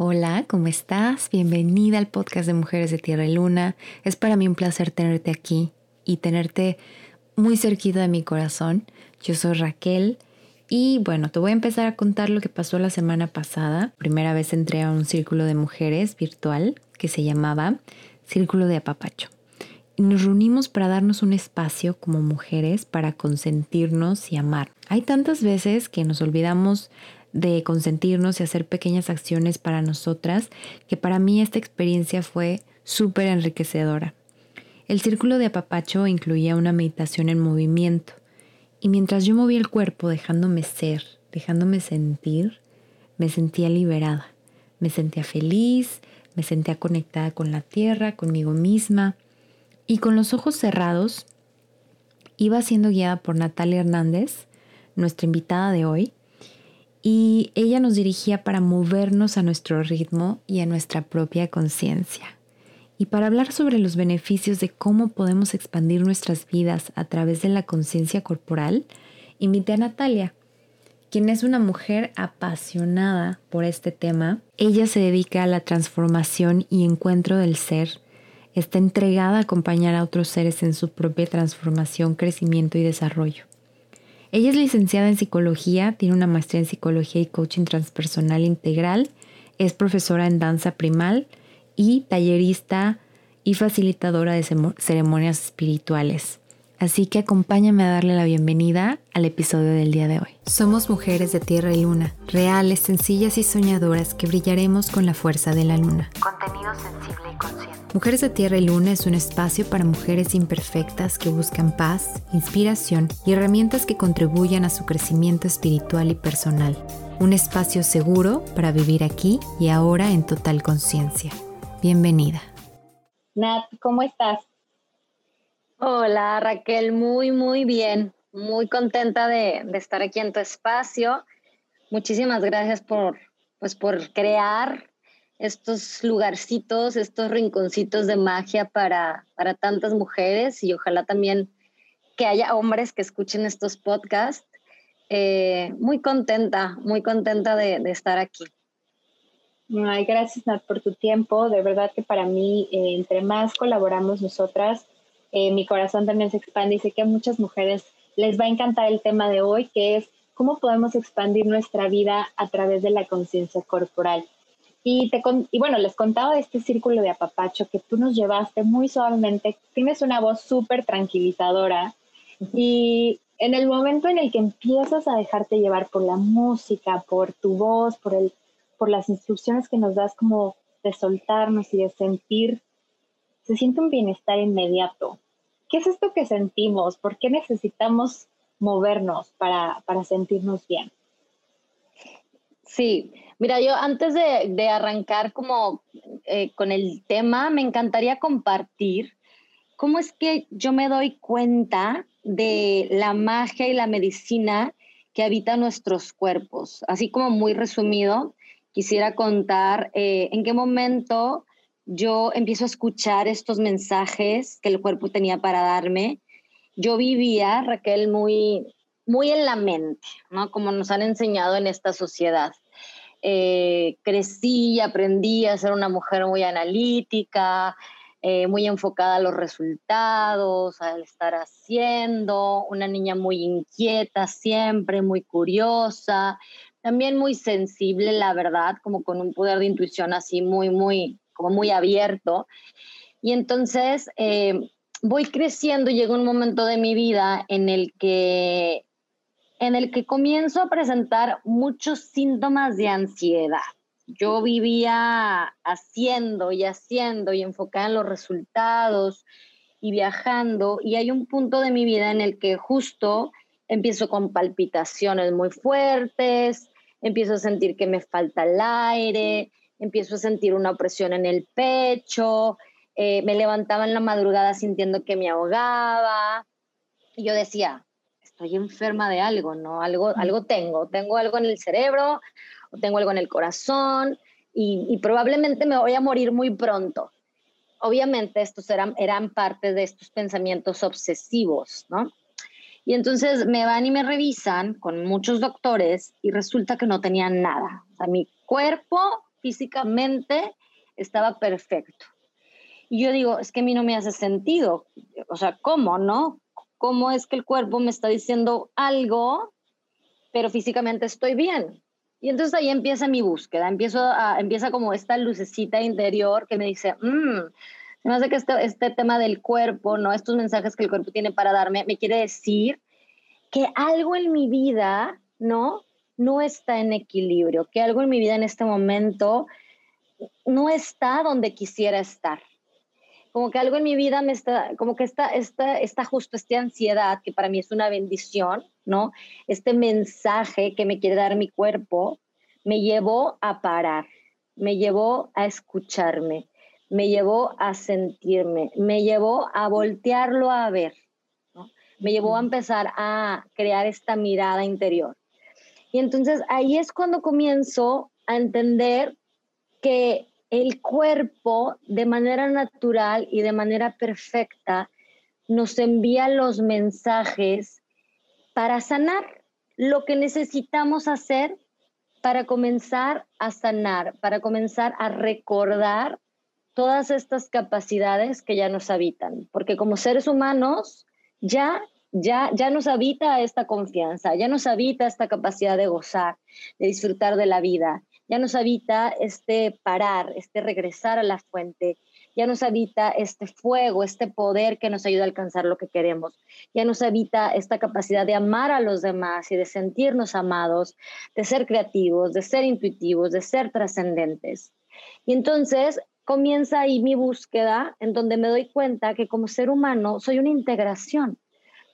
Hola, ¿cómo estás? Bienvenida al podcast de Mujeres de Tierra y Luna. Es para mí un placer tenerte aquí y tenerte muy cerquita de mi corazón. Yo soy Raquel y bueno, te voy a empezar a contar lo que pasó la semana pasada. Primera vez entré a un círculo de mujeres virtual que se llamaba Círculo de Apapacho. Y nos reunimos para darnos un espacio como mujeres para consentirnos y amar. Hay tantas veces que nos olvidamos de consentirnos y hacer pequeñas acciones para nosotras, que para mí esta experiencia fue súper enriquecedora. El círculo de apapacho incluía una meditación en movimiento, y mientras yo movía el cuerpo dejándome ser, dejándome sentir, me sentía liberada, me sentía feliz, me sentía conectada con la tierra, conmigo misma, y con los ojos cerrados iba siendo guiada por Natalia Hernández, nuestra invitada de hoy, y ella nos dirigía para movernos a nuestro ritmo y a nuestra propia conciencia. Y para hablar sobre los beneficios de cómo podemos expandir nuestras vidas a través de la conciencia corporal, invité a Natalia, quien es una mujer apasionada por este tema. Ella se dedica a la transformación y encuentro del ser. Está entregada a acompañar a otros seres en su propia transformación, crecimiento y desarrollo. Ella es licenciada en psicología, tiene una maestría en psicología y coaching transpersonal integral, es profesora en danza primal y tallerista y facilitadora de ceremonias espirituales. Así que acompáñame a darle la bienvenida al episodio del día de hoy. Somos mujeres de tierra y luna, reales, sencillas y soñadoras que brillaremos con la fuerza de la luna. Contenido consciente. Mujeres de tierra y luna es un espacio para mujeres imperfectas que buscan paz, inspiración y herramientas que contribuyan a su crecimiento espiritual y personal. Un espacio seguro para vivir aquí y ahora en total conciencia. Bienvenida. Nat, ¿cómo estás? Hola Raquel, muy, muy bien. Muy contenta de, estar aquí en tu espacio. Muchísimas gracias por, pues, por crear estos lugarcitos, estos rinconcitos de magia para, para tantas mujeres y ojalá también que haya hombres que escuchen estos podcasts. Eh, muy contenta, muy contenta de, estar aquí. Ay, gracias Nat por tu tiempo. De verdad que para mí, eh, entre más colaboramos nosotras, eh, mi corazón también se expande y sé que a muchas mujeres les va a encantar el tema de hoy, que es cómo podemos expandir nuestra vida a través de la conciencia corporal. Y, te, y bueno, les contaba de este círculo de apapacho que tú nos llevaste muy suavemente. Tienes una voz súper tranquilizadora y en el momento en el que empiezas a dejarte llevar por la música, por tu voz, por, el, por las instrucciones que nos das como de soltarnos y de sentir se siente un bienestar inmediato. ¿Qué es esto que sentimos? ¿Por qué necesitamos movernos para, sentirnos bien? Sí, mira, yo antes de, arrancar como eh, con el tema, me encantaría compartir cómo es que yo me doy cuenta de la magia y la medicina que habita nuestros cuerpos. Así como muy resumido, quisiera contar eh, en qué momento yo empiezo a escuchar estos mensajes que el cuerpo tenía para darme. Yo vivía, Raquel, muy, muy en la mente, ¿no? Como nos han enseñado en esta sociedad. Eh, crecí y aprendí a ser una mujer muy analítica, eh, muy enfocada a los resultados, al estar haciendo, una niña muy inquieta siempre, muy curiosa, también muy sensible, la verdad, como con un poder de intuición así muy, muy, como muy abierto. Y entonces eh, voy creciendo y llega un momento de mi vida en el que en el que comienzo a presentar muchos síntomas de ansiedad. Yo vivía haciendo y haciendo y enfocada en los resultados y viajando y hay un punto de mi vida en el que justo empiezo con palpitaciones muy fuertes, empiezo a sentir que me falta el aire, empiezo a sentir una opresión en el pecho, eh, me levantaba en la madrugada sintiendo que me ahogaba. Y yo decía, estoy enferma de algo, ¿no? Algo, algo tengo, tengo algo en el cerebro o tengo algo en el corazón y, probablemente me voy a morir muy pronto. Obviamente estos eran, eran parte de estos pensamientos obsesivos, ¿no? Y entonces me van y me revisan con muchos doctores y resulta que no tenían nada. O sea, mi cuerpo físicamente estaba perfecto. Y yo digo, es que a mí no me hace sentido. O sea, ¿cómo, no? ¿Cómo es que el cuerpo me está diciendo algo, pero físicamente estoy bien? Y entonces ahí empieza mi búsqueda, empiezo a, empieza como esta lucecita interior que me dice, mmm, se me que este, este tema del cuerpo, ¿no? Estos mensajes que el cuerpo tiene para darme, me quiere decir que algo en mi vida, ¿no? No está en equilibrio, que algo en mi vida en este momento no está donde quisiera estar. Como que algo en mi vida me está, como que está, está, está justo esta ansiedad, que para mí es una bendición, ¿no? Este mensaje que me quiere dar mi cuerpo, me llevó a parar, me llevó a escucharme, me llevó a sentirme, me llevó a voltearlo a ver, me llevó a empezar a crear esta mirada interior. Y entonces ahí es cuando comienzo a entender que el cuerpo de manera natural y de manera perfecta nos envía los mensajes para sanar. Lo que necesitamos hacer para comenzar a sanar, para comenzar a recordar todas estas capacidades que ya nos habitan, porque como seres humanos ya ya, ya nos habita esta confianza, ya nos habita esta capacidad de gozar, de disfrutar de la vida, ya nos habita este parar, este regresar a la fuente, ya nos habita este fuego, este poder que nos ayuda a alcanzar lo que queremos, ya nos habita esta capacidad de amar a los demás y de sentirnos amados, de ser creativos, de ser intuitivos, de ser trascendentes. Y entonces comienza ahí mi búsqueda en donde me doy cuenta que como ser humano soy una integración,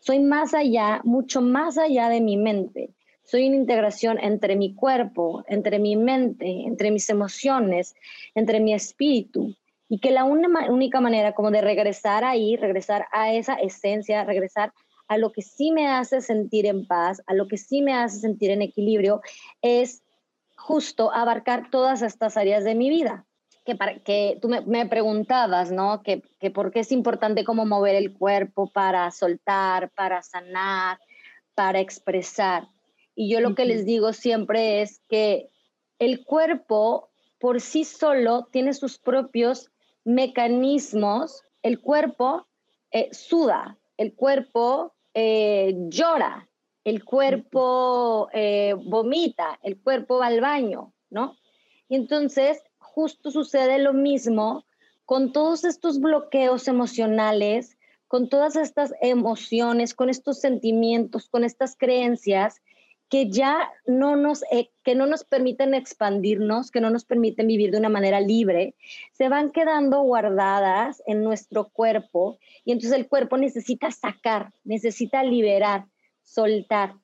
soy más allá, mucho más allá de mi mente soy una integración entre mi cuerpo, entre mi mente, entre mis emociones, entre mi espíritu. Y que la única manera como de regresar ahí, regresar a esa esencia, regresar a lo que sí me hace sentir en paz, a lo que sí me hace sentir en equilibrio, es justo abarcar todas estas áreas de mi vida. Que, para, que tú me, preguntabas, ¿no? Que, que por qué es importante cómo mover el cuerpo para soltar, para sanar, para expresar. Y yo lo que les digo siempre es que el cuerpo por sí solo tiene sus propios mecanismos. El cuerpo eh, suda, el cuerpo eh, llora, el cuerpo eh, vomita, el cuerpo va al baño, ¿no? Y entonces justo sucede lo mismo con todos estos bloqueos emocionales, con todas estas emociones, con estos sentimientos, con estas creencias que ya no nos, eh, que no nos permiten expandirnos, que no nos permiten vivir de una manera libre, se van quedando guardadas en nuestro cuerpo y entonces el cuerpo necesita sacar, necesita liberar, soltar.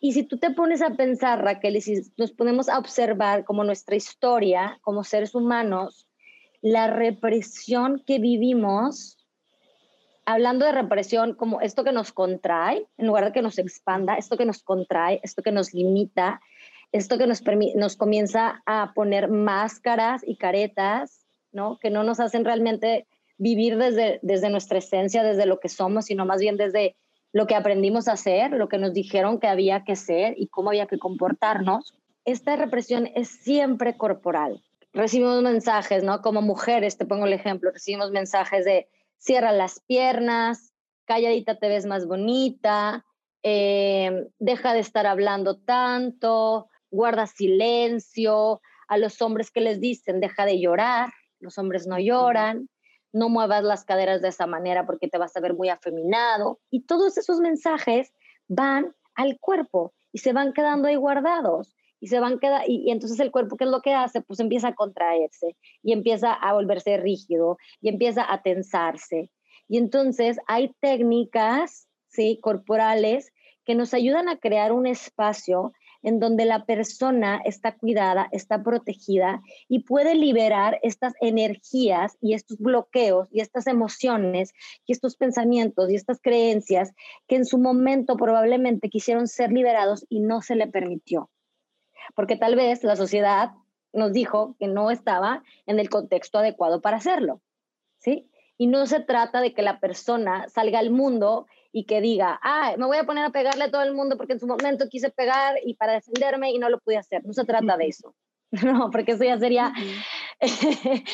Y si tú te pones a pensar, Raquel, y si nos ponemos a observar como nuestra historia como seres humanos, la represión que vivimos hablando de represión como esto que nos contrae, en lugar de que nos expanda, esto que nos contrae, esto que nos limita, esto que nos, nos comienza a poner máscaras y caretas, ¿no? Que no nos hacen realmente vivir desde, desde nuestra esencia, desde lo que somos, sino más bien desde lo que aprendimos a hacer, lo que nos dijeron que había que ser y cómo había que comportarnos. Esta represión es siempre corporal. Recibimos mensajes, ¿no? Como mujeres, te pongo el ejemplo, recibimos mensajes de cierra las piernas, calladita te ves más bonita, eh, deja de estar hablando tanto, guarda silencio, a los hombres que les dicen, deja de llorar, los hombres no lloran, no muevas las caderas de esa manera porque te vas a ver muy afeminado. Y todos esos mensajes van al cuerpo y se van quedando ahí guardados y se van queda y, y, entonces el cuerpo qué es lo que hace pues empieza a contraerse y empieza a volverse rígido y empieza a tensarse. Y entonces hay técnicas sí corporales que nos ayudan a crear un espacio en donde la persona está cuidada, está protegida y puede liberar estas energías y estos bloqueos y estas emociones y estos pensamientos y estas creencias que en su momento probablemente quisieron ser liberados y no se le permitió porque tal vez la sociedad nos dijo que no estaba en el contexto adecuado para hacerlo, ¿sí? Y no se trata de que la persona salga al mundo y que diga, ah, me voy a poner a pegarle a todo el mundo porque en su momento quise pegar y para defenderme y no lo pude hacer. No se trata de eso. no, porque eso ya sería,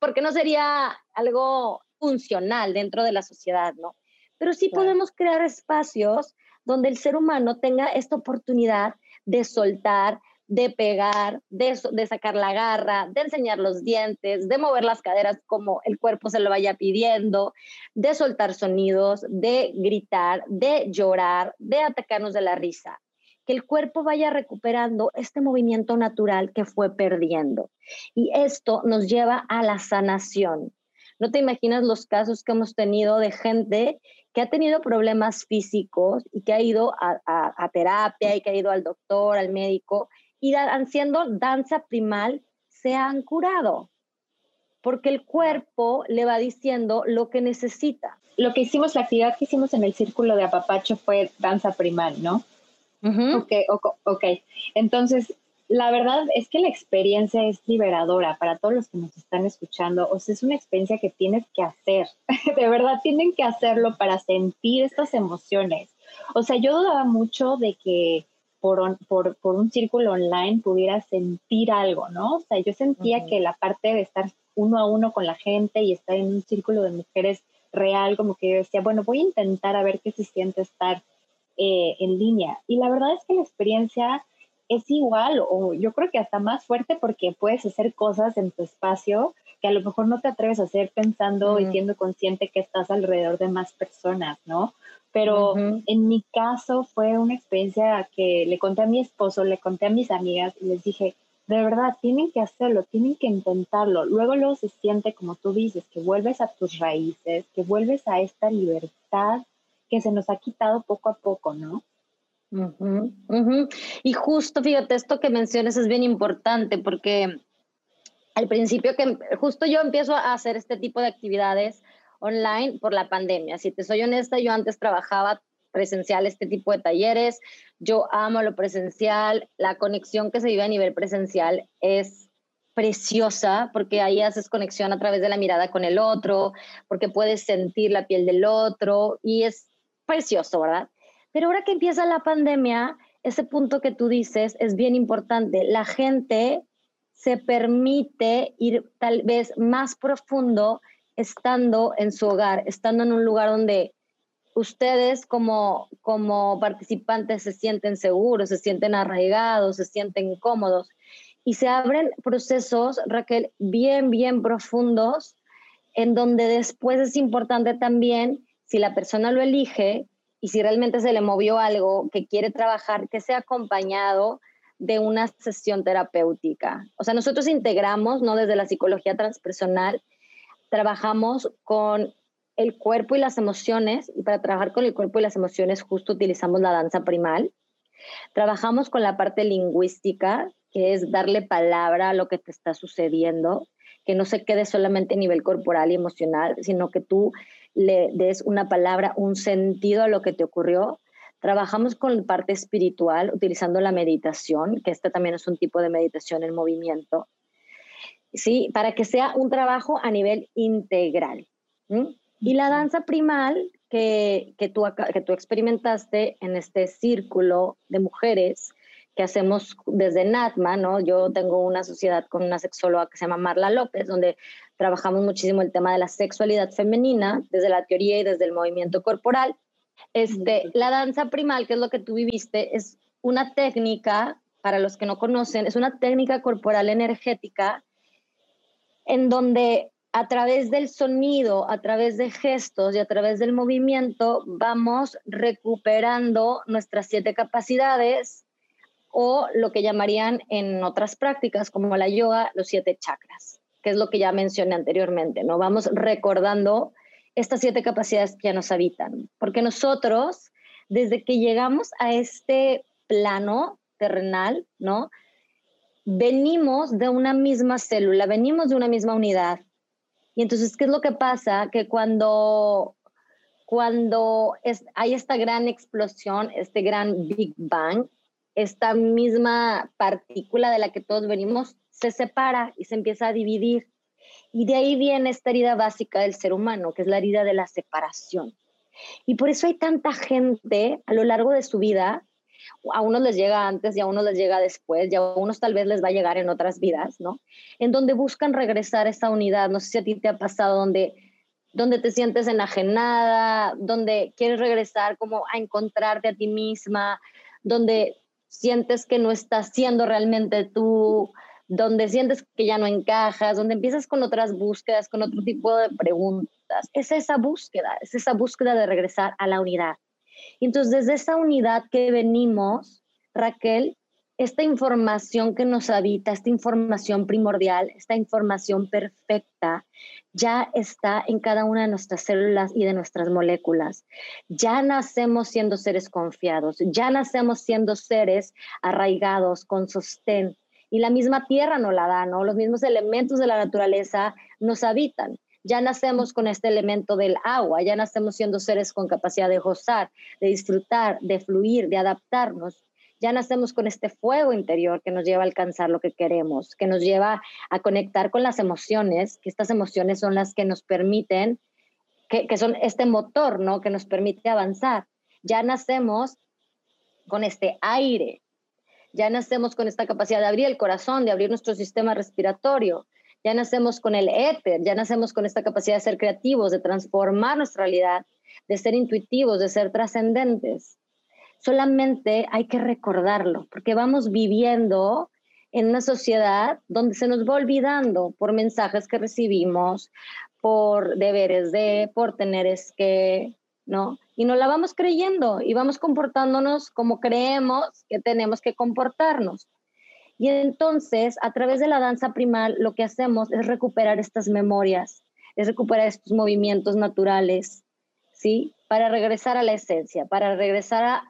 porque no sería algo funcional dentro de la sociedad, ¿no? Pero sí podemos crear espacios donde el ser humano tenga esta oportunidad de soltar, de pegar, de, de, sacar la garra, de enseñar los dientes, de mover las caderas como el cuerpo se lo vaya pidiendo, de soltar sonidos, de gritar, de llorar, de atacarnos de la risa. Que el cuerpo vaya recuperando este movimiento natural que fue perdiendo. Y esto nos lleva a la sanación. No te imaginas los casos que hemos tenido de gente que ha tenido problemas físicos y que ha ido a, a terapia y que ha ido al doctor, al médico y haciendo danza primal se han curado, porque el cuerpo le va diciendo lo que necesita. Lo que hicimos, la actividad que hicimos en el círculo de apapacho fue danza primal, ¿no? Ok, ok. Entonces, la verdad es que la experiencia es liberadora para todos los que nos están escuchando. O sea, es una experiencia que tienes que hacer. de verdad, tienen que hacerlo para sentir estas emociones. O sea, yo dudaba mucho de que por, por, por, un círculo online pudiera sentir algo, ¿no? O sea, yo sentía que la parte de estar uno a uno con la gente y estar en un círculo de mujeres real, como que yo decía, bueno, voy a intentar a ver qué se siente estar eh, en línea. Y la verdad es que la experiencia es igual o yo creo que hasta más fuerte porque puedes hacer cosas en tu espacio que a lo mejor no te atreves a hacer pensando y siendo consciente que estás alrededor de más personas, ¿no? Pero en mi caso fue una experiencia que le conté a mi esposo, le conté a mis amigas y les dije, de verdad, tienen que hacerlo, tienen que intentarlo. Luego, luego se siente, como tú dices, que vuelves a tus raíces, que vuelves a esta libertad que se nos ha quitado poco a poco, ¿no? Y justo, fíjate, esto que mencionas es bien importante porque al principio que justo yo empiezo a hacer este tipo de actividades online por la pandemia. Si te soy honesta, yo antes trabajaba presencial este tipo de talleres. Yo amo lo presencial. La conexión que se vive a nivel presencial es preciosa porque ahí haces conexión a través de la mirada con el otro, porque puedes sentir la piel del otro y es precioso, ¿verdad? Pero ahora que empieza la pandemia, ese punto que tú dices es bien importante. La gente se permite ir tal vez más profundo estando en su hogar, estando en un lugar donde ustedes como, como participantes se sienten seguros, se sienten arraigados, se sienten cómodos y se abren procesos, Raquel, bien, bien profundos, en donde después es importante también, si la persona lo elige y si realmente se le movió algo que quiere trabajar, que sea acompañado de una sesión terapéutica. O sea, nosotros integramos, ¿no? Desde la psicología transpersonal, trabajamos con el cuerpo y las emociones, y para trabajar con el cuerpo y las emociones justo utilizamos la danza primal. Trabajamos con la parte lingüística, que es darle palabra a lo que te está sucediendo, que no se quede solamente a nivel corporal y emocional, sino que tú le des una palabra, un sentido a lo que te ocurrió. Trabajamos con la parte espiritual utilizando la meditación, que este también es un tipo de meditación en movimiento. ¿sí? Para que sea un trabajo a nivel integral. Y la danza primal que, que, tú, que tú experimentaste en este círculo de mujeres que hacemos desde NATMA, ¿no? Yo tengo una sociedad con una sexóloga que se llama Marla López, donde trabajamos muchísimo el tema de la sexualidad femenina, desde la teoría y desde el movimiento corporal. Este, la danza primal, que es lo que tú viviste, es una técnica, para los que no conocen, es una técnica corporal energética en donde a través del sonido, a través de gestos y a través del movimiento vamos recuperando nuestras siete capacidades o lo que llamarían en otras prácticas como la yoga los siete chakras, es lo que ya mencioné anteriormente, ¿no? Vamos recordando estas siete capacidades que nos habitan, porque nosotros desde que llegamos a este plano terrenal, ¿no? venimos de una misma célula, venimos de una misma unidad. Y entonces, ¿qué es lo que pasa? Que cuando, cuando es, hay esta gran explosión, este gran Big Bang, esta misma partícula de la que todos venimos se separa y se empieza a dividir. Y de ahí viene esta herida básica del ser humano, que es la herida de la separación. Y por eso hay tanta gente a lo largo de su vida A unos les llega antes y a unos les llega después y a unos tal vez les va a llegar en otras vidas, ¿no? En donde buscan regresar a esta unidad. No sé si a ti te ha pasado donde donde te sientes enajenada, donde quieres regresar como a encontrarte a ti misma, donde sientes que no estás siendo realmente tú, donde sientes que ya no encajas, donde empiezas con otras búsquedas, con otro tipo de preguntas. Es esa búsqueda, es esa búsqueda de regresar a la unidad. Y entonces desde esa unidad que venimos, Raquel, esta información que nos habita, esta información primordial, esta información perfecta, ya está en cada una de nuestras células y de nuestras moléculas. Ya nacemos siendo seres confiados, ya nacemos siendo seres arraigados, con sostén. Y la misma tierra nos la da, ¿no? Los mismos elementos de la naturaleza nos habitan. Ya nacemos con este elemento del agua, ya nacemos siendo seres con capacidad de gozar, de disfrutar, de fluir, de adaptarnos ya nacemos con este fuego interior que nos lleva a alcanzar lo que queremos, que nos lleva a conectar con las emociones, que estas emociones son las que nos permiten, que, que son este motor, ¿no? Que nos permite avanzar. Ya nacemos con este aire, ya nacemos con esta capacidad de abrir el corazón, de abrir nuestro sistema respiratorio, ya nacemos con el éter, ya nacemos con esta capacidad de ser creativos, de transformar nuestra realidad, de ser intuitivos, de ser trascendentes. Solamente hay que recordarlo, porque vamos viviendo en una sociedad donde se nos va olvidando por mensajes que recibimos, por deberes de, por teneres que, ¿no? Y nos la vamos creyendo y vamos comportándonos como creemos que tenemos que comportarnos. Y entonces, a través de la danza primal, lo que hacemos es recuperar estas memorias, es recuperar estos movimientos naturales, ¿sí? Para regresar a la esencia, para regresar a,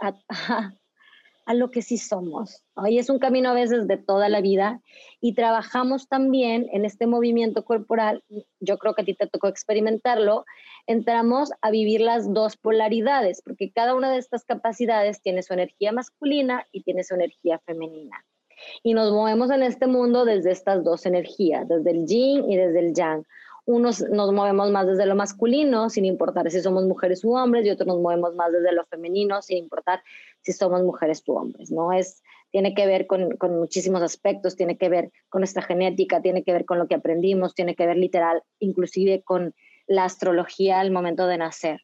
a, lo que sí somos. Y es un camino a veces de toda la vida y trabajamos también en este movimiento corporal, yo creo que a ti te tocó experimentarlo, entramos a vivir las dos polaridades, porque cada una de estas capacidades tiene su energía masculina y tiene su energía femenina. Y nos movemos en este mundo desde estas dos energías, desde el yin y desde el yang unos nos movemos más desde lo masculino, sin importar si somos mujeres u hombres, y otros nos movemos más desde lo femenino, sin importar si somos mujeres u hombres, ¿no? Es, tiene que ver con, con muchísimos aspectos, tiene que ver con nuestra genética, tiene que ver con lo que aprendimos, tiene que ver literal, inclusive con la astrología al momento de nacer.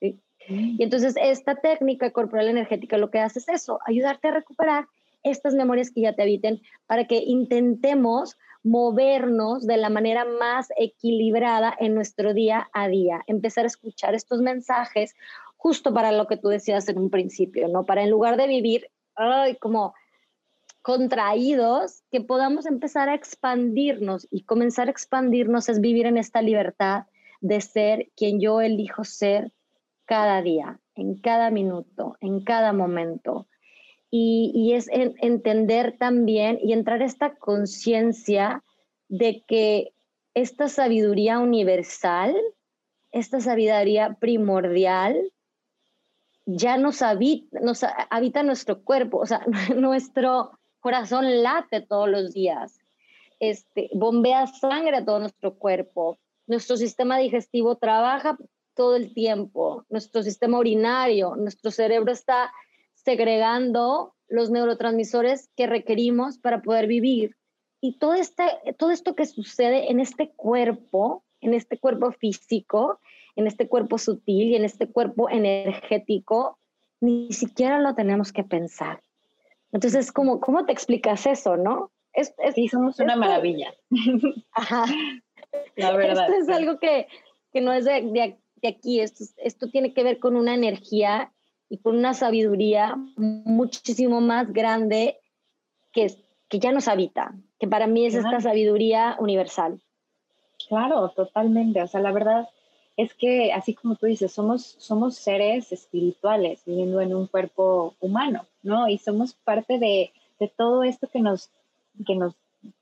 ¿sí? Y entonces esta técnica corporal energética lo que hace es eso, ayudarte a recuperar estas memorias que ya te habiten para que intentemos movernos de la manera más equilibrada en nuestro día a día, empezar a escuchar estos mensajes justo para lo que tú decías en un principio, ¿no? Para en lugar de vivir como contraídos, que podamos empezar a expandirnos y comenzar a expandirnos es vivir en esta libertad de ser quien yo elijo ser cada día, en cada minuto, en cada momento y, es entender también y entrar a esta conciencia de que esta sabiduría universal, esta sabiduría primordial, ya nos habita, nos nuestro cuerpo, o sea, nuestro corazón late todos los días, este, bombea sangre a todo nuestro cuerpo, nuestro sistema digestivo trabaja todo el tiempo, nuestro sistema urinario, nuestro cerebro está segregando los neurotransmisores que requerimos para poder vivir. Y todo, este, todo esto que sucede en este cuerpo, en este cuerpo físico, en este cuerpo sutil y en este cuerpo energético, ni siquiera lo tenemos que pensar. Entonces, ¿cómo, cómo te explicas eso, no? Es, sí, somos una maravilla. Ajá. La verdad. Esto es algo que, que no es de, de, de aquí, esto, esto tiene que ver con una energía y con una sabiduría muchísimo más grande que, que ya nos habita, que para mí es esta sabiduría universal. Claro, totalmente. O sea, la verdad es que, así como tú dices, somos, somos seres espirituales viviendo en un cuerpo humano, ¿no? Y somos parte de, de todo esto que nos, que, nos,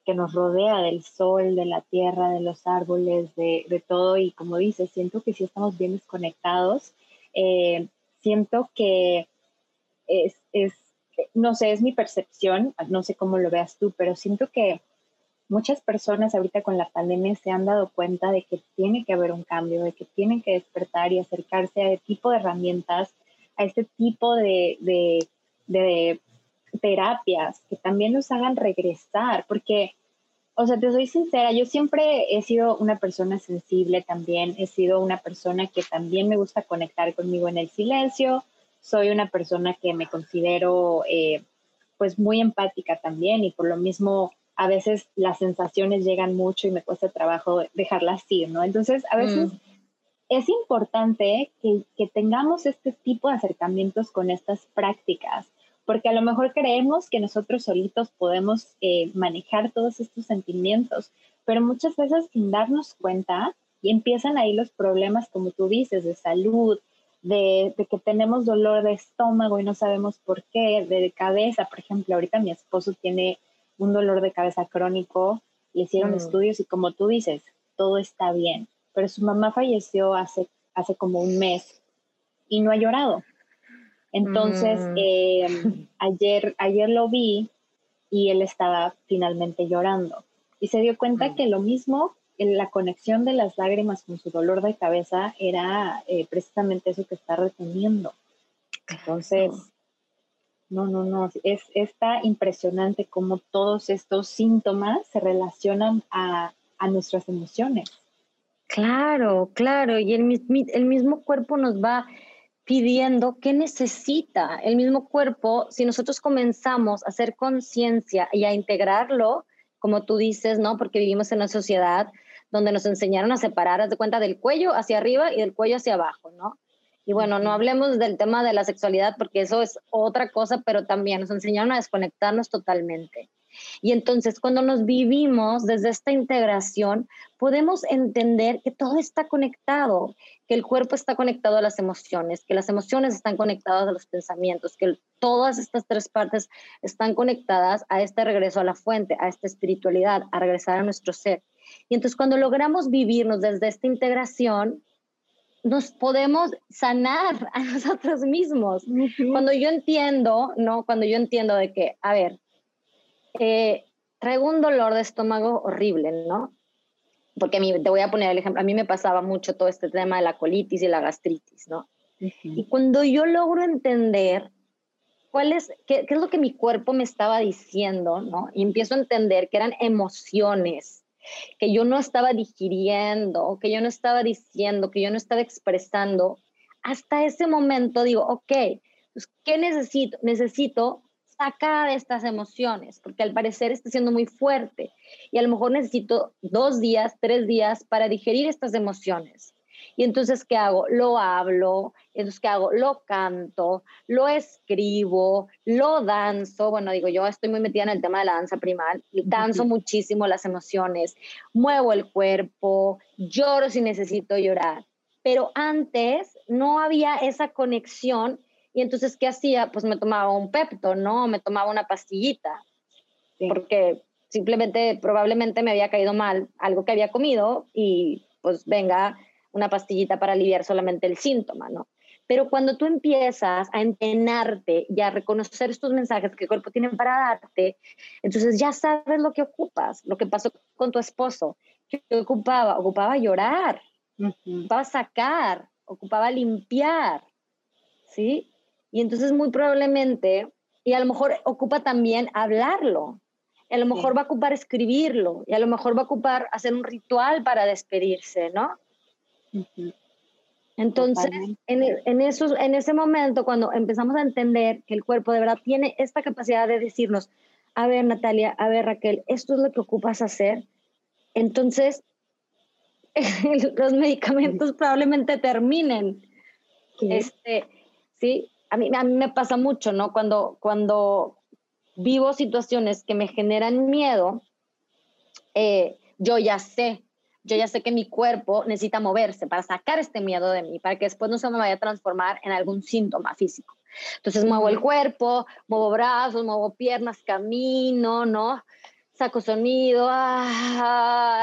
que nos rodea, del sol, de la tierra, de los árboles, de, de todo. Y como dices, siento que sí estamos bien desconectados. Eh, siento que es, es, no sé, es mi percepción, no sé cómo lo veas tú, pero siento que muchas personas ahorita con la pandemia se han dado cuenta de que tiene que haber un cambio, de que tienen que despertar y acercarse a este tipo de herramientas, a este tipo de, de, de terapias que también nos hagan regresar, porque, o sea, te soy sincera, yo siempre he sido una persona sensible también, he sido una persona que también me gusta conectar conmigo en el silencio, soy una persona que me considero eh, pues muy empática también y por lo mismo a veces las sensaciones llegan mucho y me cuesta trabajo dejarlas ir, ¿no? Entonces, a veces... Mm. Es importante que, que tengamos este tipo de acercamientos con estas prácticas, porque a lo mejor creemos que nosotros solitos podemos eh, manejar todos estos sentimientos, pero muchas veces sin darnos cuenta y empiezan ahí los problemas, como tú dices, de salud, de, que tenemos dolor de estómago y no sabemos por qué, de cabeza, por ejemplo, ahorita mi esposo tiene un dolor de cabeza crónico, le hicieron mm. estudios y como tú dices, todo está bien, pero su mamá falleció hace, hace como un mes y no ha llorado. Entonces, mm. em, ayer, ayer lo vi y él estaba finalmente llorando. Y se dio cuenta mm. que lo mismo, la conexión de las lágrimas con su dolor de cabeza era eh, precisamente eso que está reteniendo. Entonces, no, no, no, es está impresionante cómo todos estos síntomas se relacionan a, a nuestras emociones. Claro, claro, y el, el mismo cuerpo nos va pidiendo qué necesita el mismo cuerpo si nosotros comenzamos a hacer conciencia y a integrarlo, como tú dices, ¿no? Porque vivimos en una sociedad donde nos enseñaron a separar, de cuenta, del cuello hacia arriba y del cuello hacia abajo, ¿no? Y bueno, no hablemos del tema de la sexualidad porque eso es otra cosa, pero también nos enseñaron a desconectarnos totalmente. Y entonces cuando nos vivimos desde esta integración, podemos entender que todo está conectado, que el cuerpo está conectado a las emociones, que las emociones están conectadas a los pensamientos, que todas estas tres partes están conectadas a este regreso a la fuente, a esta espiritualidad, a regresar a nuestro ser. Y entonces cuando logramos vivirnos desde esta integración, nos podemos sanar a nosotros mismos. Cuando yo entiendo, ¿no? Cuando yo entiendo de que, a ver, eh, traigo un dolor de estómago horrible, ¿no? Porque a mí, te voy a poner el ejemplo, a mí me pasaba mucho todo este tema de la colitis y la gastritis, ¿no? Y cuando yo logro entender cuál es, qué, qué, es lo que mi cuerpo me estaba diciendo, ¿no? Y empiezo a entender que eran emociones, que yo no estaba digiriendo, que yo no estaba diciendo, que yo no estaba expresando, hasta ese momento digo, ok, pues, ¿qué necesito? Necesito saca de estas emociones, porque al parecer está siendo muy fuerte y a lo mejor necesito dos días, tres días para digerir estas emociones. Y entonces, ¿qué hago? Lo hablo, entonces, ¿qué hago? Lo canto, lo escribo, lo danzo. Bueno, digo, yo estoy muy metida en el tema de la danza primal, danzo muchísimo las emociones, muevo el cuerpo, lloro si necesito llorar. Pero antes no había esa conexión y entonces, ¿qué hacía? Pues me tomaba un pepto, ¿no? Me tomaba una pastillita, porque simplemente probablemente me había caído mal algo que había comido y pues venga una pastillita para aliviar solamente el síntoma, ¿no? Pero cuando tú empiezas a entrenarte y a reconocer estos mensajes que el cuerpo tiene para darte, entonces ya sabes lo que ocupas, lo que pasó con tu esposo. ¿Qué ocupaba? Ocupaba llorar, ocupaba sacar, ocupaba limpiar, ¿sí? Y entonces muy probablemente, y a lo mejor ocupa también hablarlo, a lo mejor va a ocupar escribirlo, y a lo mejor va a ocupar hacer un ritual para despedirse, ¿no? Entonces, en, en, esos, en ese momento, cuando empezamos a entender que el cuerpo de verdad tiene esta capacidad de decirnos, a ver Natalia, a ver Raquel, esto es lo que ocupas hacer, entonces los medicamentos probablemente terminen. Este, ¿sí? A mí, a mí me pasa mucho, ¿no? Cuando, cuando vivo situaciones que me generan miedo, eh, yo ya sé, yo ya sé que mi cuerpo necesita moverse para sacar este miedo de mí, para que después no se me vaya a transformar en algún síntoma físico. Entonces muevo el cuerpo, muevo brazos, muevo piernas, camino, ¿no? Saco sonido,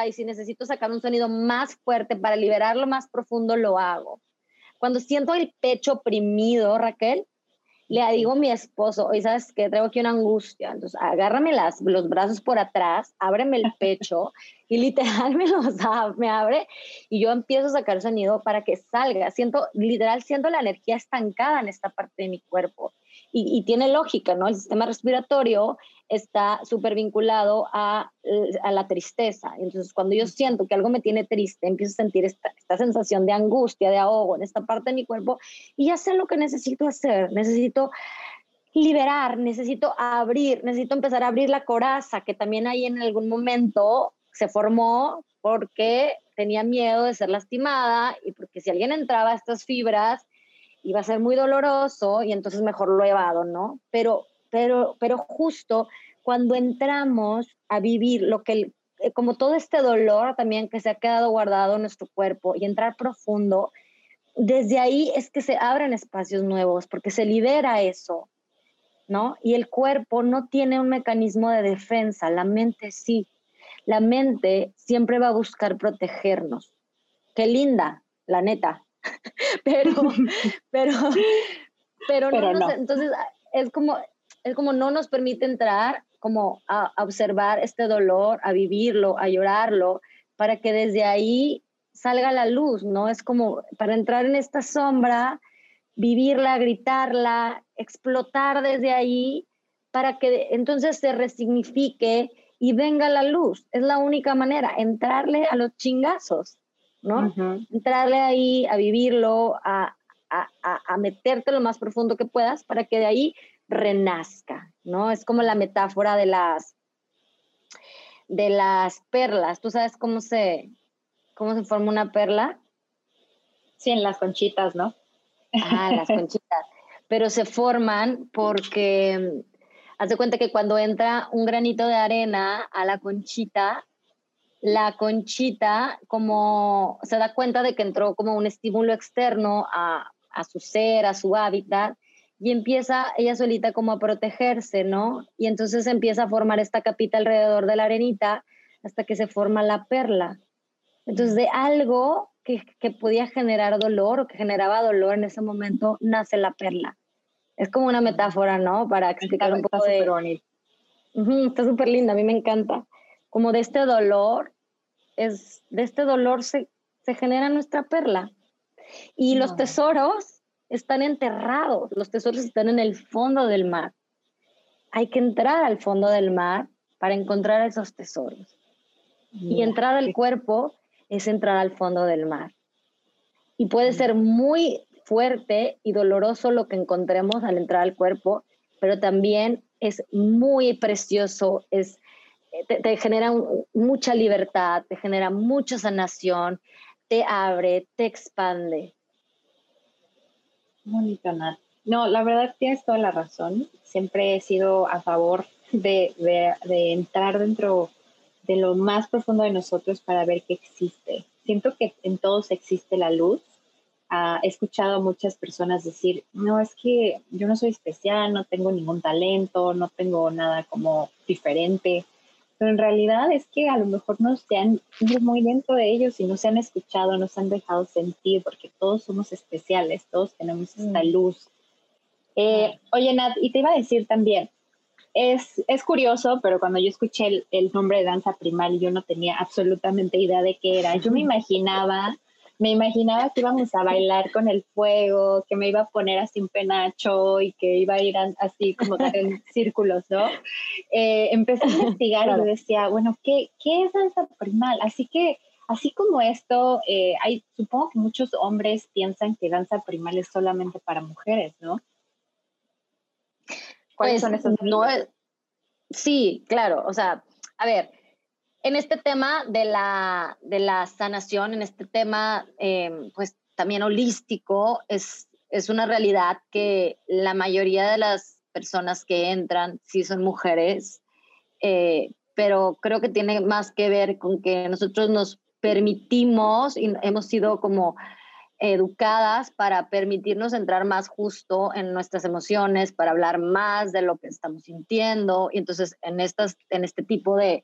y si necesito sacar un sonido más fuerte para liberarlo más profundo, lo hago. Cuando siento el pecho oprimido, Raquel, le digo a mi esposo, oye, ¿sabes qué? Traigo aquí una angustia. Entonces, agárrame las, los brazos por atrás, ábreme el pecho y literal me los me abre y yo empiezo a sacar sonido para que salga. Siento, literal, siento la energía estancada en esta parte de mi cuerpo. Y, tiene lógica, ¿no? El sistema respiratorio está súper vinculado a, a, la tristeza. Entonces, cuando yo siento que algo me tiene triste, empiezo a sentir esta, esta sensación de angustia, de ahogo en esta parte de mi cuerpo y ya sé lo que necesito hacer. Necesito liberar, necesito abrir, necesito empezar a abrir la coraza que también ahí en algún momento se formó porque tenía miedo de ser lastimada y porque si alguien entraba a estas fibras iba a ser muy doloroso y entonces mejor lo evado, ¿no? Pero, pero, pero justo cuando entramos a vivir lo que, eh, como todo este dolor también que se ha quedado guardado en nuestro cuerpo y entrar profundo, desde ahí es que se abren espacios nuevos porque se libera eso, ¿no? Y el cuerpo no tiene un mecanismo de defensa, la mente sí. La mente siempre va a buscar protegernos. Qué linda, la neta. pero, pero, pero, no, entonces es como, es como no nos permite entrar como a, a observar este dolor, a vivirlo, a llorarlo, para que desde ahí salga la luz, ¿no? Es como para entrar en esta sombra vivirla, gritarla, explotar desde ahí para que entonces se resignifique y venga la luz. Es la única manera, entrarle a los chingazos, ¿no? Entrarle ahí a vivirlo, a, a, meterte lo más profundo que puedas para que de ahí renazca, ¿no? Es como la metáfora de las de las perlas. ¿Tú sabes cómo se cómo se forma una perla? Sí, en las conchitas, ¿no? Ah, las conchitas. Pero se forman porque, haz de cuenta que cuando entra un granito de arena a la conchita, la conchita como se da cuenta de que entró como un estímulo externo a, a su ser, a su hábitat, y empieza ella solita como a protegerse, ¿no? Y entonces empieza a formar esta capita alrededor de la arenita hasta que se forma la perla. Entonces, de algo que, que, podía generar dolor o que generaba dolor en ese momento, nace la perla. Es como una metáfora, ¿no? Para explicar un poco de... está súper linda, a mí me encanta. Como de este dolor, es, de este dolor se, se genera nuestra perla. Y los tesoros están enterrados, los tesoros están en el fondo del mar. Hay que entrar al fondo del mar para encontrar esos tesoros. Y entrar al cuerpo es entrar al fondo del mar. Y puede ser muy fuerte y doloroso lo que encontremos al entrar al cuerpo, pero también es muy precioso, es, te, genera mucha libertad, te genera mucha sanación, te abre, te expande. Mónica Nat. No, la verdad tienes toda la razón. Siempre he sido a favor de, de, de entrar dentro de lo más profundo de nosotros para ver qué existe. Siento que en todos existe la luz. Ah, he escuchado a muchas personas decir, no, es que yo no soy especial, no tengo ningún talento, no tengo nada como diferente, pero en realidad es que a lo mejor no se han ido muy dentro de ellos y no se han escuchado, no se han dejado sentir, porque todos somos especiales, todos tenemos esta mm. luz. Eh, oye, Nat, y te iba a decir también, es, es curioso, pero cuando yo escuché el, el, nombre de danza primal, yo no tenía absolutamente idea de qué era. Yo me imaginaba, me imaginaba que íbamos a bailar con el fuego, que me iba a poner así un penacho y que iba a ir así como en círculos, ¿no? Eh, empecé a investigar y decía, bueno, ¿qué, ¿qué es danza primal? Así que así como esto, eh, hay, supongo que muchos hombres piensan que danza primal es solamente para mujeres, ¿no? ¿Cuáles pues, son esos? No, sí, claro. O sea, a ver, en este tema de la, de la sanación, en este tema, em, pues también holístico, es, es una realidad que la mayoría de las personas que entran sí son mujeres, eh, pero creo que tiene más que ver con que nosotros nos permitimos y hemos sido como educadas para permitirnos entrar más justo en nuestras emociones, para hablar más de lo que estamos sintiendo. Y entonces en, estas, en este tipo de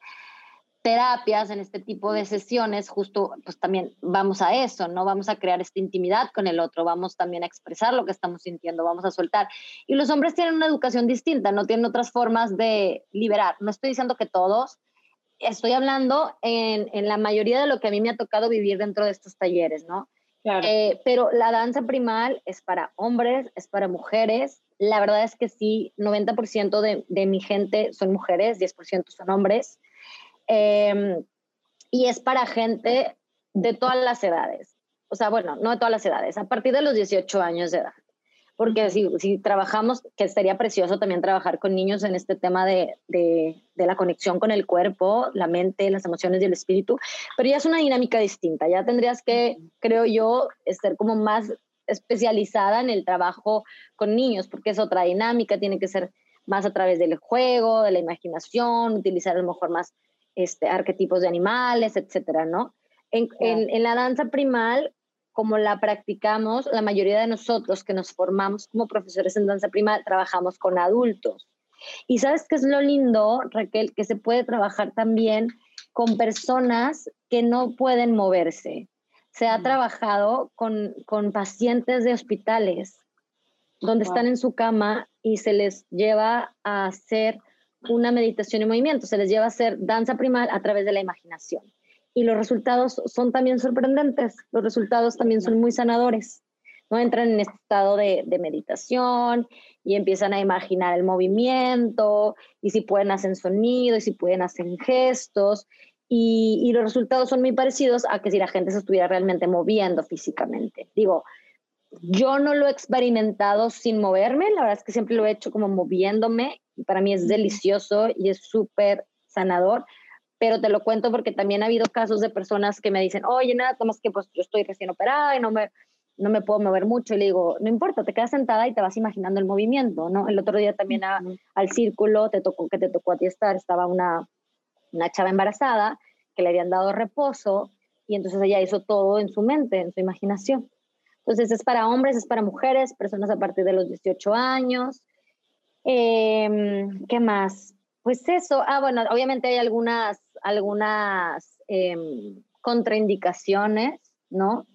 terapias, en este tipo de sesiones, justo pues también vamos a eso, ¿no? Vamos a crear esta intimidad con el otro, vamos también a expresar lo que estamos sintiendo, vamos a soltar. Y los hombres tienen una educación distinta, no tienen otras formas de liberar. No estoy diciendo que todos, estoy hablando en, en la mayoría de lo que a mí me ha tocado vivir dentro de estos talleres, ¿no? Eh, pero la danza primal es para hombres, es para mujeres, la verdad es que sí, 90% de, de, mi gente son mujeres, 10% son hombres. Em, y es para gente de todas las edades. O sea, bueno, no de todas las edades, a partir de los 18 años de edad. Porque si, si trabajamos, que sería precioso también trabajar con niños en este tema de, de, de, la conexión con el cuerpo, la mente, las emociones y el espíritu, pero ya es una dinámica distinta. Ya tendrías que, creo yo, ser como más especializada en el trabajo con niños, porque es otra dinámica, tiene que ser más a través del juego, de la imaginación, utilizar a lo mejor más este, arquetipos de animales, etcétera, ¿no? En, en, en, la danza primal, como la practicamos, la mayoría de nosotros que nos formamos como profesores en danza primal, trabajamos con adultos. Y sabes qué es lo lindo, Raquel, que se puede trabajar también con personas que no pueden moverse. Se ha trabajado con, con pacientes de hospitales donde están en su cama y se les lleva a hacer una meditación y movimiento, se les lleva a hacer danza primal a través de la imaginación. Y los resultados son también sorprendentes, los resultados también son muy sanadores. ¿no? Entran en este estado de, meditación y empiezan a imaginar el movimiento y si pueden hacer sonido y si pueden hacer gestos y, los resultados son muy parecidos a que si la gente se estuviera realmente moviendo físicamente. Digo, yo no lo he experimentado sin moverme, la verdad es que siempre lo he hecho como moviéndome y para mí es delicioso y es súper sanador, pero te lo cuento porque también ha habido casos de personas que me dicen, oye, nada, más que pues yo estoy recién operada y no me, no me puedo mover mucho y le digo, no importa, te quedas sentada y te vas imaginando el movimiento, ¿no? El otro día también al círculo te tocó, que te tocó a ti estar, estaba una, una chava embarazada que le habían dado reposo y entonces ella hizo todo en su mente, en su imaginación. Entonces es para hombres, es para mujeres, personas a partir de los 18 años. Em, ¿Qué más? Pues eso, ah, bueno, obviamente hay algunas, algunas em, contraindicaciones, ¿no?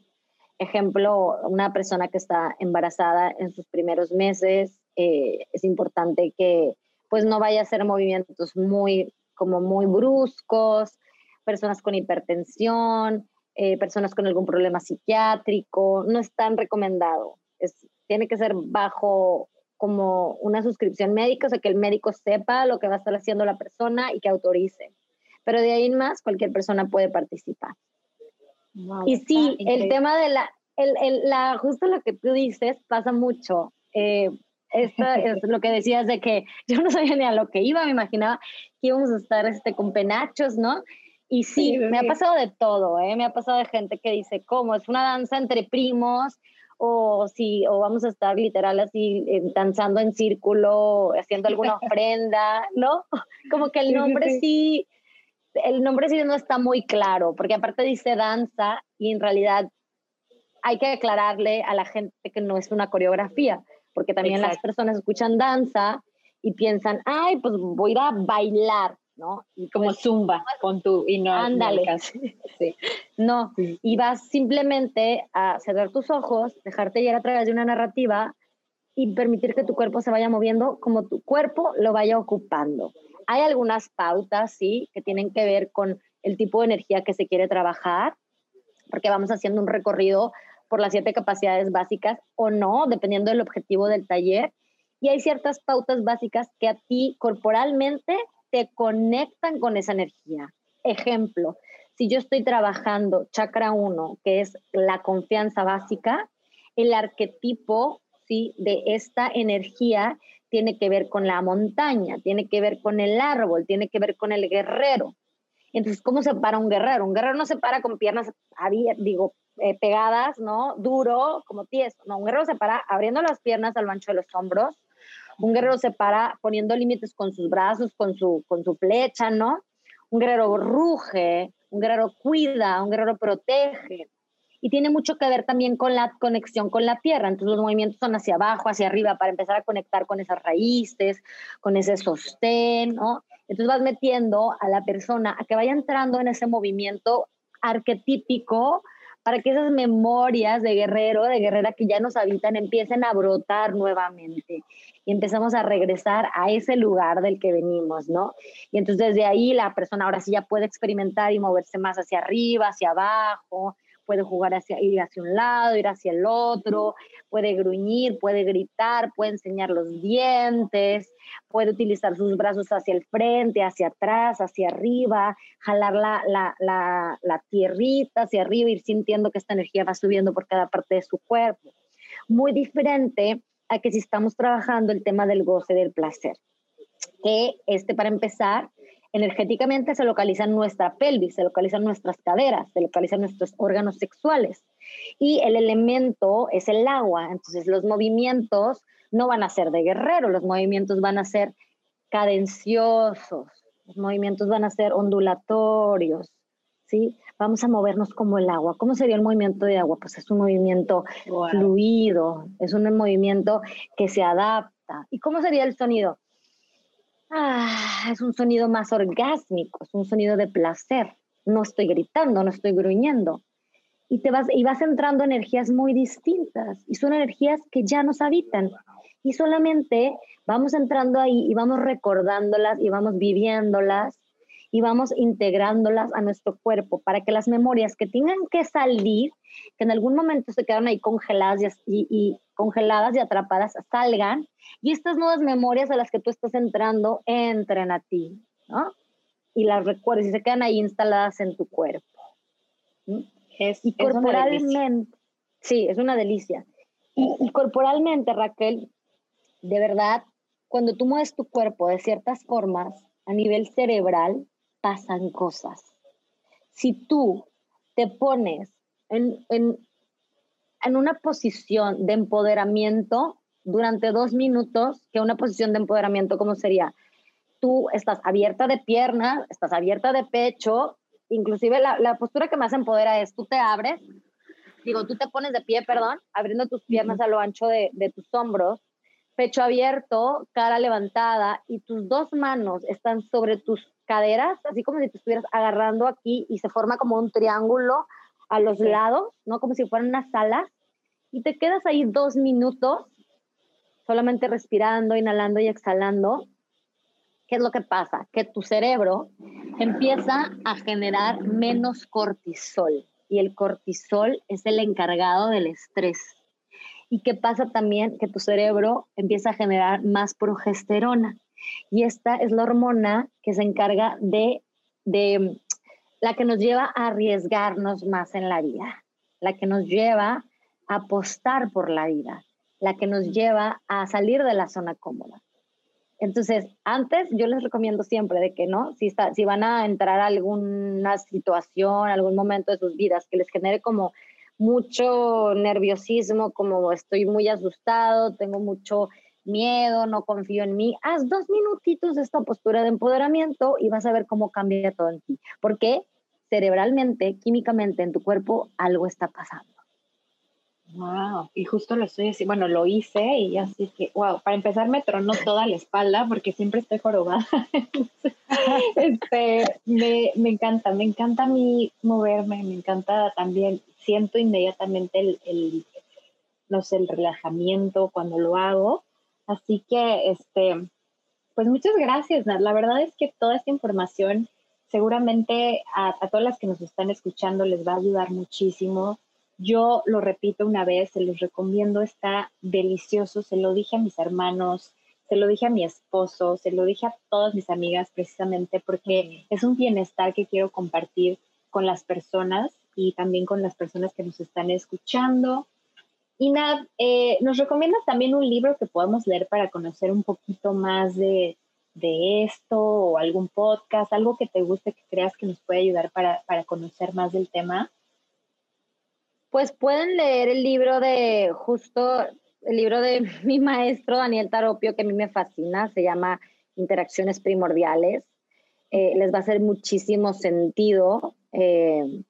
Ejemplo, una persona que está embarazada en sus primeros meses, eh, es importante que pues no vaya a hacer movimientos muy como muy bruscos, personas con hipertensión, eh, personas con algún problema psiquiátrico, no es tan recomendado. Es, tiene que ser bajo como una suscripción médica, o sea, que el médico sepa lo que va a estar haciendo la persona y que autorice. Pero de ahí en más, cualquier persona puede participar. y sí, el tema de la, el, el, la, justo lo que tú dices pasa mucho. Eh, esto es lo que decías de que yo no sabía ni a lo que iba, me imaginaba que íbamos a estar este, con penachos, ¿no? Y sí, me ha pasado de todo, ¿eh? Me ha pasado de gente que dice, ¿cómo? ¿Es una danza entre primos? O, si, o vamos a estar literal así eh, danzando en círculo, haciendo alguna ofrenda, ¿no? Como que el nombre sí, el nombre sí no está muy claro, porque aparte dice danza y en realidad hay que aclararle a la gente que no es una coreografía porque también las personas escuchan danza y piensan, ay, pues voy a ir a bailar, ¿no? Y como pues, zumba con tu y no. Ándale. No, y vas simplemente a cerrar tus ojos, dejarte llegar a través de una narrativa y permitir que tu cuerpo se vaya moviendo como tu cuerpo lo vaya ocupando. Hay algunas pautas, sí, que tienen que ver con el tipo de energía que se quiere trabajar, porque vamos haciendo un recorrido por las siete capacidades básicas o no, dependiendo del objetivo del taller. Y hay ciertas pautas básicas que a ti corporalmente te conectan con esa energía. Ejemplo, si yo estoy trabajando chakra 1, que es la confianza básica, el arquetipo ¿sí? de esta energía tiene que ver con la montaña, tiene que ver con el árbol, tiene que ver con el guerrero. Entonces, ¿cómo se para un guerrero? Un guerrero no se para con piernas abiertas, digo, eh, pegadas, ¿no? Duro, como tieso. No, un guerrero se para abriendo las piernas al ancho de los hombros. Un guerrero se para poniendo límites con sus brazos, con su, con su flecha, ¿no? Un guerrero ruge, un guerrero cuida, un guerrero protege. Y tiene mucho que ver también con la conexión con la tierra. Entonces los movimientos son hacia abajo, hacia arriba, para empezar a conectar con esas raíces, con ese sostén, ¿no? Entonces vas metiendo a la persona a que vaya entrando en ese movimiento arquetípico para que esas memorias de guerrero, de guerrera que ya nos habitan, empiecen a brotar nuevamente y empezamos a regresar a ese lugar del que venimos, ¿no? Y entonces desde ahí la persona ahora sí ya puede experimentar y moverse más hacia arriba, hacia abajo, puede jugar hacia, ir hacia un lado, ir hacia el otro, puede gruñir, puede gritar, puede enseñar los dientes, puede utilizar sus brazos hacia el frente, hacia atrás, hacia arriba, jalar la, la, la, la tierrita hacia arriba, ir sintiendo que esta energía va subiendo por cada parte de su cuerpo. Muy diferente que si estamos trabajando el tema del goce del placer. Que este, para empezar, energéticamente se localiza en nuestra pelvis, se localizan nuestras caderas, se localizan nuestros órganos sexuales. Y el elemento es el agua, entonces los movimientos no van a ser de guerrero, los movimientos van a ser cadenciosos, los movimientos van a ser ondulatorios, ¿sí? Vamos a movernos como el agua. ¿Cómo sería el movimiento de agua? Pues es un movimiento fluido, es un movimiento que se adapta. ¿Y cómo sería el sonido? Ah, es un sonido más orgásmico, es un sonido de placer. No estoy gritando, no estoy gruñendo. Y, te vas, y vas entrando energías muy distintas y son energías que ya nos habitan. Y solamente vamos entrando ahí y vamos recordándolas y vamos viviéndolas y vamos integrándolas a nuestro cuerpo para que las memorias que tengan que salir, que en algún momento se quedaron ahí congeladas y, y, congeladas y atrapadas, salgan y estas nuevas memorias a las que tú estás entrando entren a ti, ¿no? Y las recuerdes y se quedan ahí instaladas en tu cuerpo. Es, y corporalmente, sí, es una delicia. Y, y corporalmente, Raquel, de verdad, cuando tú mueves tu cuerpo de ciertas formas, a nivel cerebral, pasan cosas. Si tú te pones en, en, en una posición de empoderamiento durante dos minutos, que una posición de empoderamiento, ¿cómo sería? Tú estás abierta de pierna, estás abierta de pecho, inclusive la, la, postura que más empodera es tú te abres, digo, tú te pones de pie, perdón, abriendo tus piernas a lo ancho de, de tus hombros, pecho abierto, cara levantada y tus dos manos están sobre tus caderas, así como si te estuvieras agarrando aquí y se forma como un triángulo a los lados, ¿no? Como si fueran unas alas. Y te quedas ahí dos minutos solamente respirando, inhalando y exhalando. ¿Qué es lo que pasa? Que tu cerebro empieza a generar menos cortisol y el cortisol es el encargado del estrés. ¿Y qué pasa también? Que tu cerebro empieza a generar más progesterona. Y esta es la hormona que se encarga de, de la que nos lleva a arriesgarnos más en la vida, la que nos lleva a apostar por la vida, la que nos lleva a salir de la zona cómoda. Entonces, antes yo les recomiendo siempre de que no, si, está, si van a entrar a alguna situación, algún momento de sus vidas que les genere como mucho nerviosismo, como estoy muy asustado, tengo mucho miedo, no confío en mí, haz dos minutitos de esta postura de empoderamiento y vas a ver cómo cambia todo en ti. Porque cerebralmente, químicamente en tu cuerpo, algo está pasando. Wow, y justo lo estoy haciendo, bueno, lo hice y así que, wow, para empezar me tronó toda la espalda porque siempre estoy jorobada. este, me, me, encanta, me encanta a mí moverme, me encanta también, siento inmediatamente el, el, no sé, el relajamiento cuando lo hago. Así que, este, pues muchas gracias, Nat. La verdad es que toda esta información seguramente a, a, todas las que nos están escuchando les va a ayudar muchísimo. Yo lo repito una vez, se los recomiendo, está delicioso, se lo dije a mis hermanos, se lo dije a mi esposo, se lo dije a todas mis amigas precisamente porque es un bienestar que quiero compartir con las personas y también con las personas que nos están escuchando. Y Nad, eh, ¿nos recomiendas también un libro que podamos leer para conocer un poquito más de, de esto o algún podcast, algo que te guste, que creas que nos puede ayudar para, para conocer más del tema? Pues pueden leer el libro de justo, el libro de mi maestro Daniel Taropio, que a mí me fascina, se llama Interacciones Primordiales. Eh, les va a hacer muchísimo sentido eh,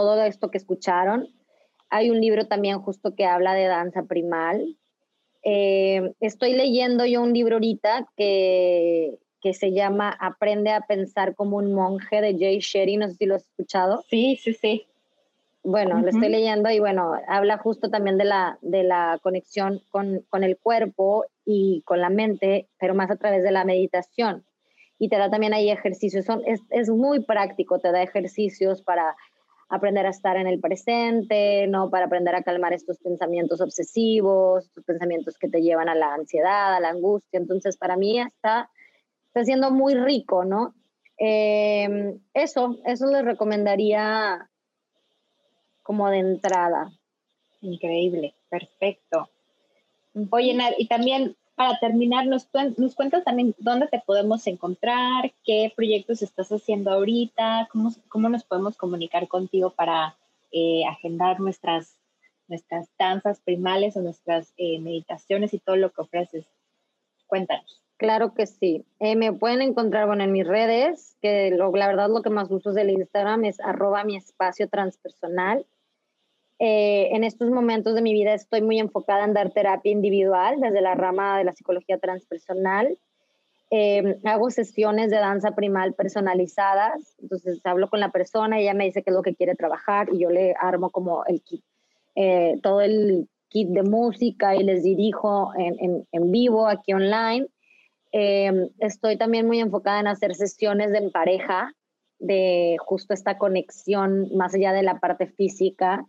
todo esto que escucharon. Hay un libro también justo que habla de danza primal, eh, estoy leyendo yo un libro ahorita que, que se llama Aprende a pensar como un monje de Jay Sherry, no sé si lo has escuchado. Sí, sí, sí. Bueno, uh -huh. lo estoy leyendo y bueno, habla justo también de la, de la conexión con, con, el cuerpo y con la mente, pero más a través de la meditación. Y te da también ahí ejercicios, Son, es, es muy práctico, te da ejercicios para aprender a estar en el presente, ¿no? Para aprender a calmar estos pensamientos obsesivos, estos pensamientos que te llevan a la ansiedad, a la angustia. Entonces, para mí está, está siendo muy rico, ¿no? Em, eso, eso les recomendaría como de entrada. Increíble, perfecto. Oye, y también para terminar, nos, cuentas también dónde te podemos encontrar, qué proyectos estás haciendo ahorita, cómo, cómo nos podemos comunicar contigo para eh, agendar nuestras, nuestras danzas primales o nuestras eh, meditaciones y todo lo que ofreces. Cuéntanos. Claro que sí. Eh, me pueden encontrar, bueno, en mis redes, que la verdad lo que más uso es el Instagram, es arroba mi espacio transpersonal. Eh, en estos momentos de mi vida estoy muy enfocada en dar terapia individual desde la rama de la psicología transpersonal. Eh, hago sesiones de danza primal personalizadas, entonces hablo con la persona ella me dice qué es lo que quiere trabajar y yo le armo como el kit, eh, todo el kit de música y les dirijo en, en, en vivo aquí online. estoy también muy enfocada en hacer sesiones de en pareja, de justo esta conexión más allá de la parte física,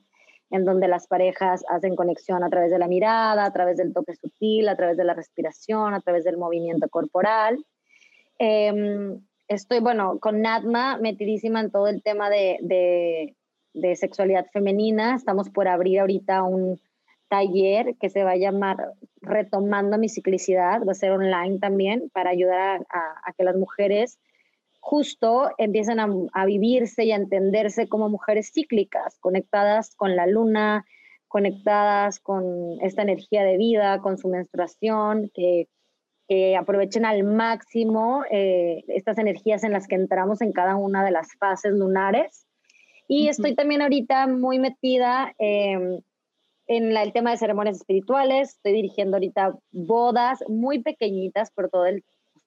en donde las parejas hacen conexión a través de la mirada, a través del toque sutil, a través de la respiración, a través del movimiento corporal. Em, estoy, bueno, con Natma metidísima en todo el tema de, de, sexualidad femenina. Estamos por abrir ahorita un taller que se va a llamar Retomando mi ciclicidad. Va a ser online también para ayudar a que las mujeres justo empiezan a, vivirse y a entenderse como mujeres cíclicas, conectadas con la luna, conectadas con esta energía de vida, con su menstruación, que, aprovechen al máximo eh, estas energías en las que entramos en cada una de las fases lunares. Y estoy también ahorita muy metida em, en el tema de ceremonias espirituales, estoy dirigiendo ahorita bodas muy pequeñitas por todo el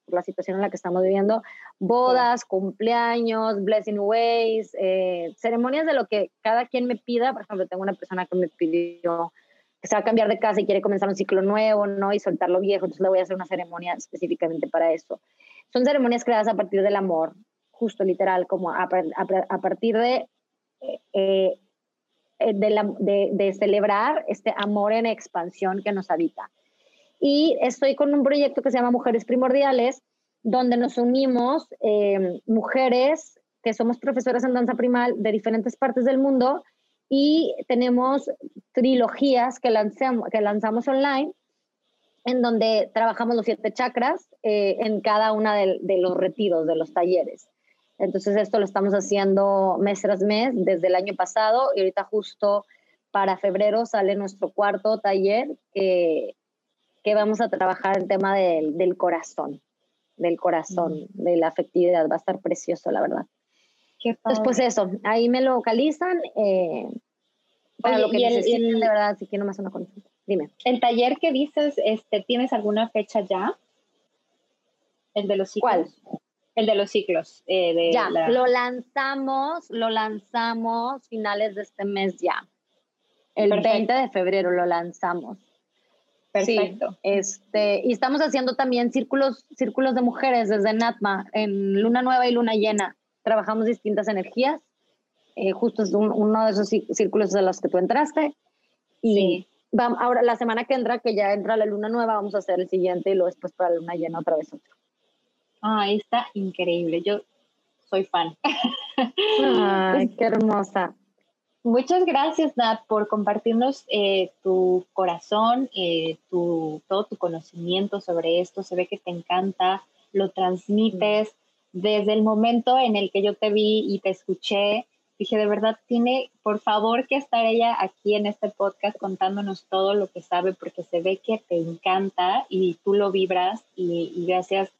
la situación en la que estamos viviendo, bodas, cumpleaños, blessing ways, eh, ceremonias de lo que cada quien me pida. Por ejemplo, tengo una persona que me pidió que se va a cambiar de casa y quiere comenzar un ciclo nuevo, ¿no? Y soltar lo viejo, entonces le voy a hacer una ceremonia específicamente para eso. Son ceremonias creadas a partir del amor, justo literal, como a, a, partir de, eh, eh, de, de, de celebrar este amor en expansión que nos habita y estoy con un proyecto que se llama Mujeres Primordiales, donde nos unimos eh, mujeres que somos profesoras en danza primal de diferentes partes del mundo y tenemos trilogías que lanzamos, que lanzamos online en donde trabajamos los siete chakras eh, en cada una de, de, los retiros, de los talleres. Entonces esto lo estamos haciendo mes tras mes desde el año pasado y ahorita justo para febrero sale nuestro cuarto taller que que vamos a trabajar el tema del, del corazón, del corazón, de la afectividad. Va a estar precioso, la verdad. Entonces, pues eso, ahí me localizan. Eh, para lo que necesiten, de verdad, si quieren más una consulta. Dime. ¿El taller que dices, este, tienes alguna fecha ya? ¿El de los ciclos? ¿Cuál? El de los ciclos. Eh, de ya, lo lanzamos, lo lanzamos finales de este mes ya. El 20 de febrero lo lanzamos. Perfecto. este, y estamos haciendo también círculos, círculos de mujeres desde NATMA, en luna nueva y luna llena. Trabajamos distintas energías. Eh, justo es uno de esos círculos de los que tú entraste. Y vamos, ahora, la semana que entra, que ya entra la luna nueva, vamos a hacer el siguiente y luego después para la luna llena otra vez otro. Ah, está increíble. Yo soy fan. Ay, qué hermosa. Muchas gracias, Nat, por compartirnos eh, tu corazón, eh, tu, todo tu conocimiento sobre esto. Se ve que te encanta, lo transmites. Desde el momento en el que yo te vi y te escuché, dije, de verdad, tiene, por favor, que estar ella aquí en este podcast contándonos todo lo que sabe, porque se ve que te encanta y tú lo vibras y, gracias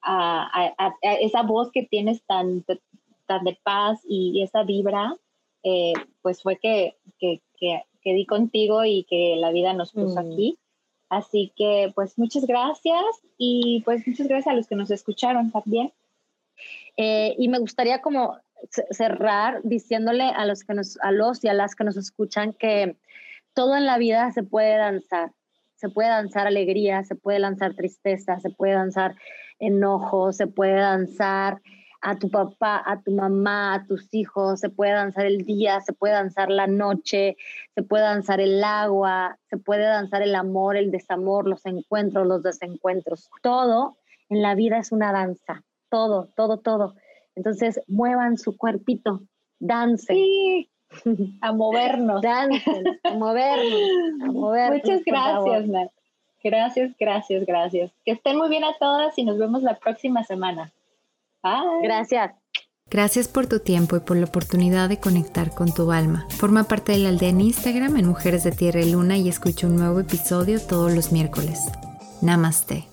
a, esa voz que tienes tan, tan de paz y esa vibra, eh, pues fue que, que, que, di contigo y que la vida nos puso mm. aquí. Así que pues muchas gracias y pues muchas gracias a los que nos escucharon también. Eh, y me gustaría como cerrar diciéndole a los, que nos, a los y a las que nos escuchan que todo en la vida se puede danzar. Se puede danzar alegría, se puede lanzar tristeza, se puede danzar enojo, se puede danzar a tu papá, a tu mamá, a tus hijos, se puede danzar el día, se puede danzar la noche, se puede danzar el agua, se puede danzar el amor, el desamor, los encuentros, los desencuentros. Todo en la vida es una danza, todo, todo, todo. Entonces, muevan su cuerpito, dancen. Sí, a movernos. Dancen, a movernos, a movernos. Muchas gracias, Nat. Gracias, gracias, gracias. Que estén muy bien a todas y nos vemos la próxima semana. Bye. Gracias. Gracias por tu tiempo y por la oportunidad de conectar con tu alma. Forma parte de la aldea en Instagram en Mujeres de Tierra y Luna y escucha un nuevo episodio todos los miércoles. Namaste.